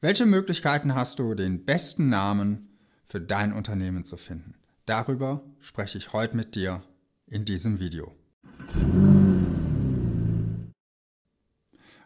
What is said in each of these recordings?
Welche Möglichkeiten hast du, den besten Namen für dein Unternehmen zu finden? Darüber spreche ich heute mit dir in diesem Video.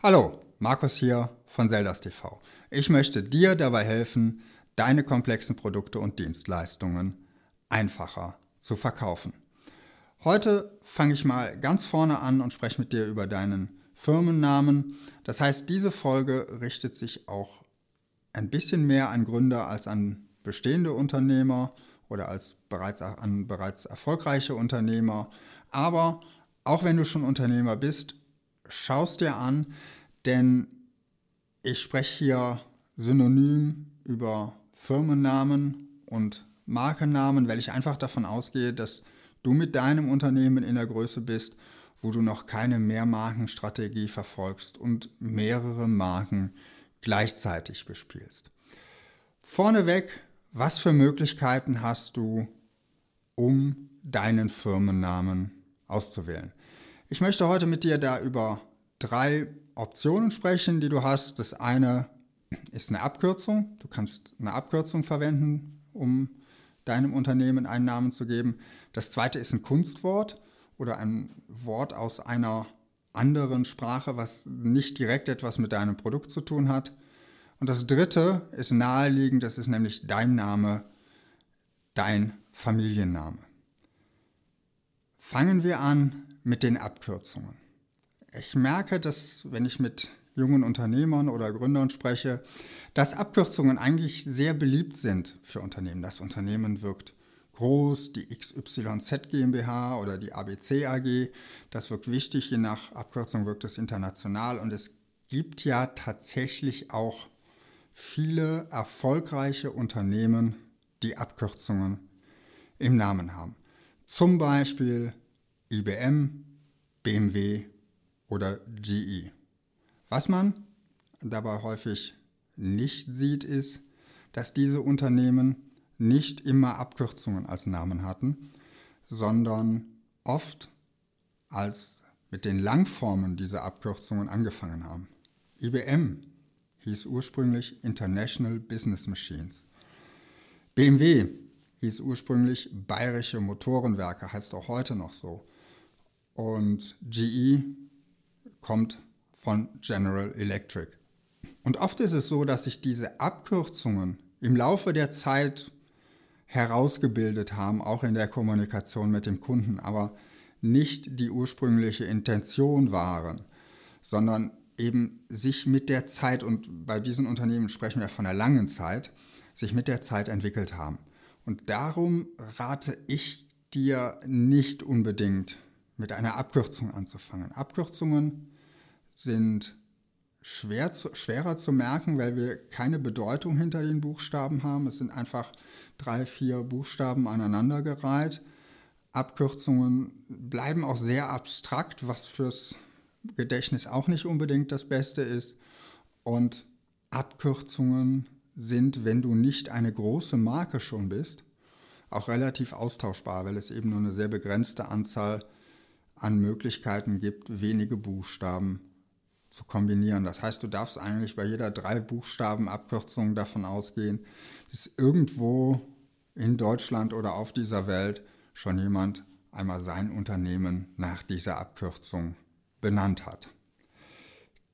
Hallo, Markus hier von Zeldas TV. Ich möchte dir dabei helfen, deine komplexen Produkte und Dienstleistungen einfacher zu verkaufen. Heute fange ich mal ganz vorne an und spreche mit dir über deinen Firmennamen. Das heißt, diese Folge richtet sich auch ein bisschen mehr an Gründer als an bestehende Unternehmer oder als bereits an bereits erfolgreiche Unternehmer. Aber auch wenn du schon Unternehmer bist, schaust dir an, denn ich spreche hier synonym über Firmennamen und Markennamen, weil ich einfach davon ausgehe, dass du mit deinem Unternehmen in der Größe bist, wo du noch keine Mehrmarkenstrategie verfolgst und mehrere Marken gleichzeitig bespielst. Vorneweg, was für Möglichkeiten hast du, um deinen Firmennamen auszuwählen? Ich möchte heute mit dir da über drei Optionen sprechen, die du hast. Das eine ist eine Abkürzung. Du kannst eine Abkürzung verwenden, um deinem Unternehmen einen Namen zu geben. Das zweite ist ein Kunstwort oder ein Wort aus einer anderen Sprache, was nicht direkt etwas mit deinem Produkt zu tun hat. Und das dritte ist naheliegend, das ist nämlich dein Name, dein Familienname. Fangen wir an mit den Abkürzungen. Ich merke, dass wenn ich mit jungen Unternehmern oder Gründern spreche, dass Abkürzungen eigentlich sehr beliebt sind für Unternehmen. Das Unternehmen wirkt groß, die XYZ GmbH oder die ABC AG. Das wirkt wichtig, je nach Abkürzung wirkt es international und es gibt ja tatsächlich auch viele erfolgreiche Unternehmen, die Abkürzungen im Namen haben. Zum Beispiel IBM, BMW oder GE. Was man dabei häufig nicht sieht, ist, dass diese Unternehmen nicht immer Abkürzungen als Namen hatten, sondern oft als mit den Langformen dieser Abkürzungen angefangen haben. IBM hieß ursprünglich International Business Machines. BMW hieß ursprünglich Bayerische Motorenwerke, heißt auch heute noch so. Und GE kommt von General Electric. Und oft ist es so, dass sich diese Abkürzungen im Laufe der Zeit herausgebildet haben, auch in der Kommunikation mit dem Kunden, aber nicht die ursprüngliche Intention waren, sondern eben sich mit der Zeit, und bei diesen Unternehmen sprechen wir von einer langen Zeit, sich mit der Zeit entwickelt haben. Und darum rate ich dir nicht unbedingt mit einer Abkürzung anzufangen. Abkürzungen sind schwer zu, schwerer zu merken, weil wir keine Bedeutung hinter den Buchstaben haben. Es sind einfach drei, vier Buchstaben aneinandergereiht. Abkürzungen bleiben auch sehr abstrakt, was fürs Gedächtnis auch nicht unbedingt das Beste ist. Und Abkürzungen sind, wenn du nicht eine große Marke schon bist, auch relativ austauschbar, weil es eben nur eine sehr begrenzte Anzahl an Möglichkeiten gibt, wenige Buchstaben zu kombinieren. Das heißt, du darfst eigentlich bei jeder drei Buchstaben Abkürzung davon ausgehen, dass irgendwo in Deutschland oder auf dieser Welt schon jemand einmal sein Unternehmen nach dieser Abkürzung benannt hat.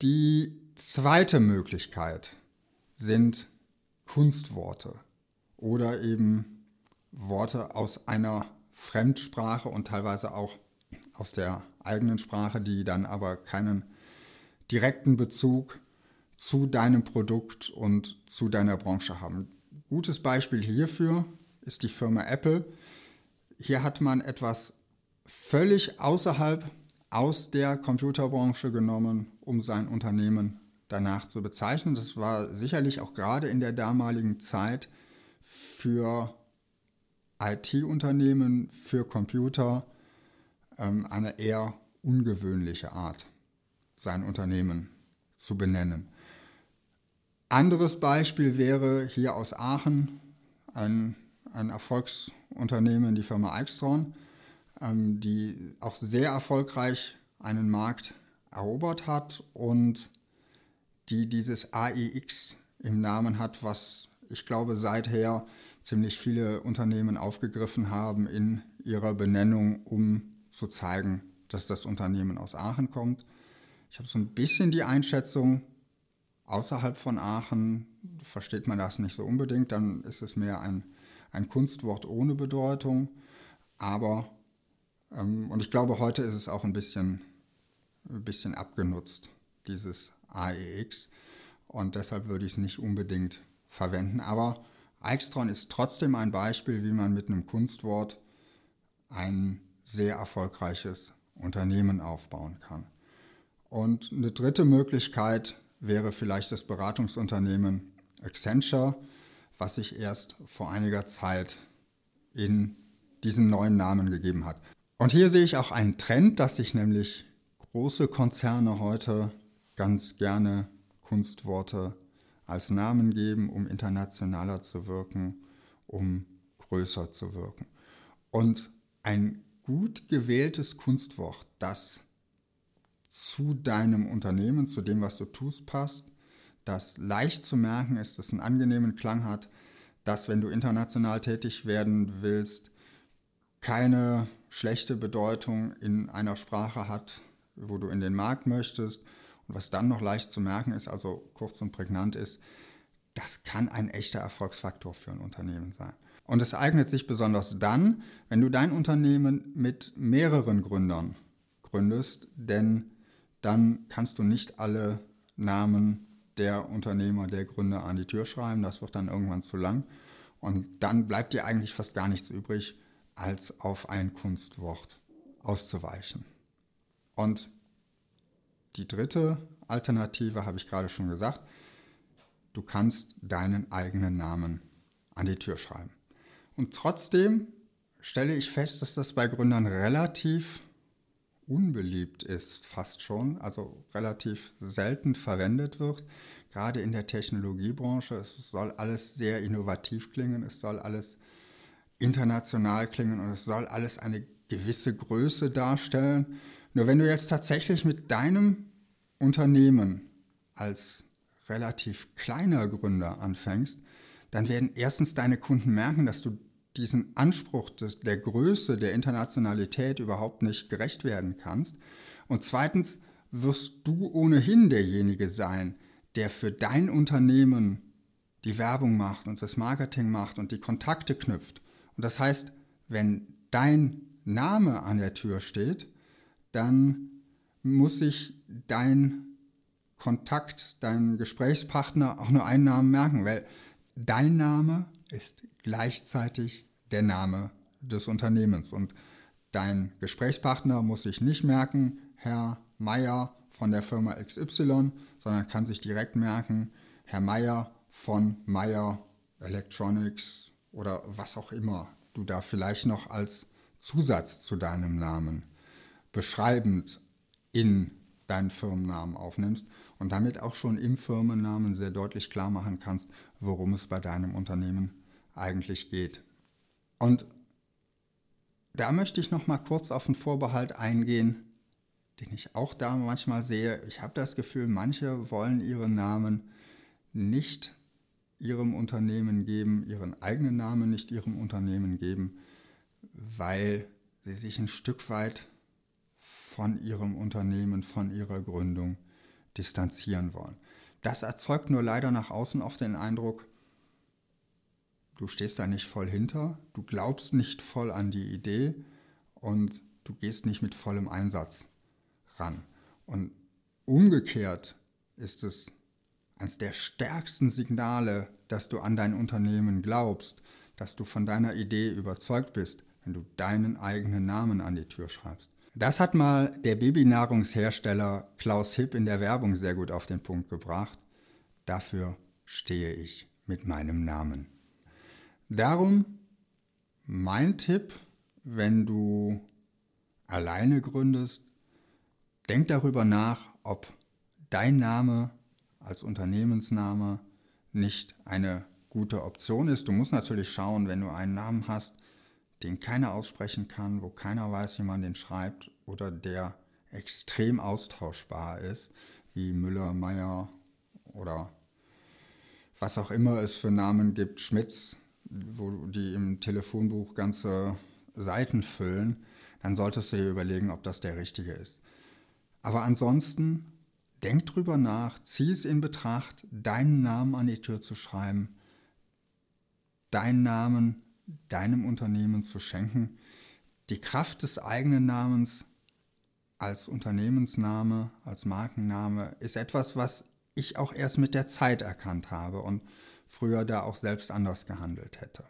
Die zweite Möglichkeit sind Kunstworte oder eben Worte aus einer Fremdsprache und teilweise auch aus der eigenen Sprache, die dann aber keinen direkten Bezug zu deinem Produkt und zu deiner Branche haben. Gutes Beispiel hierfür ist die Firma Apple. Hier hat man etwas völlig außerhalb aus der Computerbranche genommen, um sein Unternehmen danach zu bezeichnen. Das war sicherlich auch gerade in der damaligen Zeit für IT-Unternehmen, für Computer ähm, eine eher ungewöhnliche Art, sein Unternehmen zu benennen. Anderes Beispiel wäre hier aus Aachen ein, ein Erfolgsunternehmen, die Firma Eichstron ähm, die auch sehr erfolgreich einen Markt erobert hat und die dieses AEX im Namen hat, was ich glaube seither ziemlich viele Unternehmen aufgegriffen haben in ihrer Benennung, um zu zeigen, dass das Unternehmen aus Aachen kommt. Ich habe so ein bisschen die Einschätzung, außerhalb von Aachen versteht man das nicht so unbedingt, dann ist es mehr ein, ein Kunstwort ohne Bedeutung. Aber, ähm, und ich glaube, heute ist es auch ein bisschen, ein bisschen abgenutzt, dieses AEX. Und deshalb würde ich es nicht unbedingt verwenden. Aber Eichstron ist trotzdem ein Beispiel, wie man mit einem Kunstwort ein sehr erfolgreiches Unternehmen aufbauen kann. Und eine dritte Möglichkeit wäre vielleicht das Beratungsunternehmen Accenture, was sich erst vor einiger Zeit in diesen neuen Namen gegeben hat. Und hier sehe ich auch einen Trend, dass sich nämlich große Konzerne heute ganz gerne Kunstworte als Namen geben, um internationaler zu wirken, um größer zu wirken. Und ein gut gewähltes Kunstwort, das zu deinem Unternehmen, zu dem, was du tust, passt, das leicht zu merken ist, das einen angenehmen Klang hat, dass, wenn du international tätig werden willst, keine schlechte Bedeutung in einer Sprache hat, wo du in den Markt möchtest und was dann noch leicht zu merken ist, also kurz und prägnant ist, das kann ein echter Erfolgsfaktor für ein Unternehmen sein. Und es eignet sich besonders dann, wenn du dein Unternehmen mit mehreren Gründern gründest, denn dann kannst du nicht alle Namen der Unternehmer, der Gründer an die Tür schreiben. Das wird dann irgendwann zu lang. Und dann bleibt dir eigentlich fast gar nichts übrig, als auf ein Kunstwort auszuweichen. Und die dritte Alternative habe ich gerade schon gesagt. Du kannst deinen eigenen Namen an die Tür schreiben. Und trotzdem stelle ich fest, dass das bei Gründern relativ unbeliebt ist, fast schon, also relativ selten verwendet wird, gerade in der Technologiebranche. Es soll alles sehr innovativ klingen, es soll alles international klingen und es soll alles eine gewisse Größe darstellen. Nur wenn du jetzt tatsächlich mit deinem Unternehmen als relativ kleiner Gründer anfängst, dann werden erstens deine Kunden merken, dass du diesen Anspruch des, der Größe, der Internationalität überhaupt nicht gerecht werden kannst. Und zweitens wirst du ohnehin derjenige sein, der für dein Unternehmen die Werbung macht und das Marketing macht und die Kontakte knüpft. Und das heißt, wenn dein Name an der Tür steht, dann muss sich dein Kontakt, dein Gesprächspartner auch nur einen Namen merken, weil dein Name ist gleichzeitig der Name des Unternehmens. Und dein Gesprächspartner muss sich nicht merken, Herr Meier von der Firma XY, sondern kann sich direkt merken, Herr Meier von Meier Electronics oder was auch immer du da vielleicht noch als Zusatz zu deinem Namen beschreibend in deinen Firmennamen aufnimmst und damit auch schon im Firmennamen sehr deutlich klar machen kannst, worum es bei deinem Unternehmen eigentlich geht. Und da möchte ich noch mal kurz auf einen Vorbehalt eingehen, den ich auch da manchmal sehe. Ich habe das Gefühl, manche wollen ihren Namen nicht ihrem Unternehmen geben, ihren eigenen Namen nicht ihrem Unternehmen geben, weil sie sich ein Stück weit von ihrem Unternehmen, von ihrer Gründung distanzieren wollen. Das erzeugt nur leider nach außen oft den Eindruck, du stehst da nicht voll hinter, du glaubst nicht voll an die Idee und du gehst nicht mit vollem Einsatz ran. Und umgekehrt ist es eines der stärksten Signale, dass du an dein Unternehmen glaubst, dass du von deiner Idee überzeugt bist, wenn du deinen eigenen Namen an die Tür schreibst. Das hat mal der Babynahrungshersteller Klaus Hipp in der Werbung sehr gut auf den Punkt gebracht. Dafür stehe ich mit meinem Namen. Darum mein Tipp, wenn du alleine gründest, denk darüber nach, ob dein Name als Unternehmensname nicht eine gute Option ist. Du musst natürlich schauen, wenn du einen Namen hast, den keiner aussprechen kann, wo keiner weiß, wie man den schreibt oder der extrem austauschbar ist, wie Müller, Meyer oder was auch immer es für Namen gibt, Schmitz, wo die im Telefonbuch ganze Seiten füllen, dann solltest du dir überlegen, ob das der richtige ist. Aber ansonsten denk drüber nach, zieh es in Betracht, deinen Namen an die Tür zu schreiben, deinen Namen deinem Unternehmen zu schenken. Die Kraft des eigenen Namens als Unternehmensname, als Markenname ist etwas, was ich auch erst mit der Zeit erkannt habe und früher da auch selbst anders gehandelt hätte.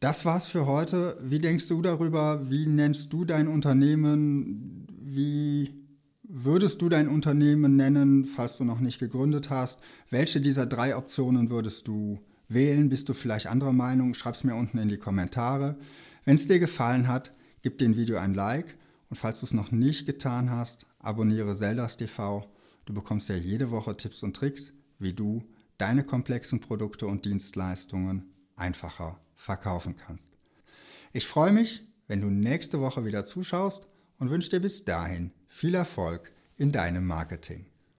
Das war's für heute. Wie denkst du darüber? Wie nennst du dein Unternehmen? Wie würdest du dein Unternehmen nennen, falls du noch nicht gegründet hast? Welche dieser drei Optionen würdest du wählen? Bist du vielleicht anderer Meinung? Schreib es mir unten in die Kommentare. Wenn es dir gefallen hat, gib dem Video ein Like und falls du es noch nicht getan hast, abonniere Zeldas TV. Du bekommst ja jede Woche Tipps und Tricks, wie du deine komplexen Produkte und Dienstleistungen einfacher verkaufen kannst. Ich freue mich, wenn du nächste Woche wieder zuschaust und wünsche dir bis dahin viel Erfolg in deinem Marketing.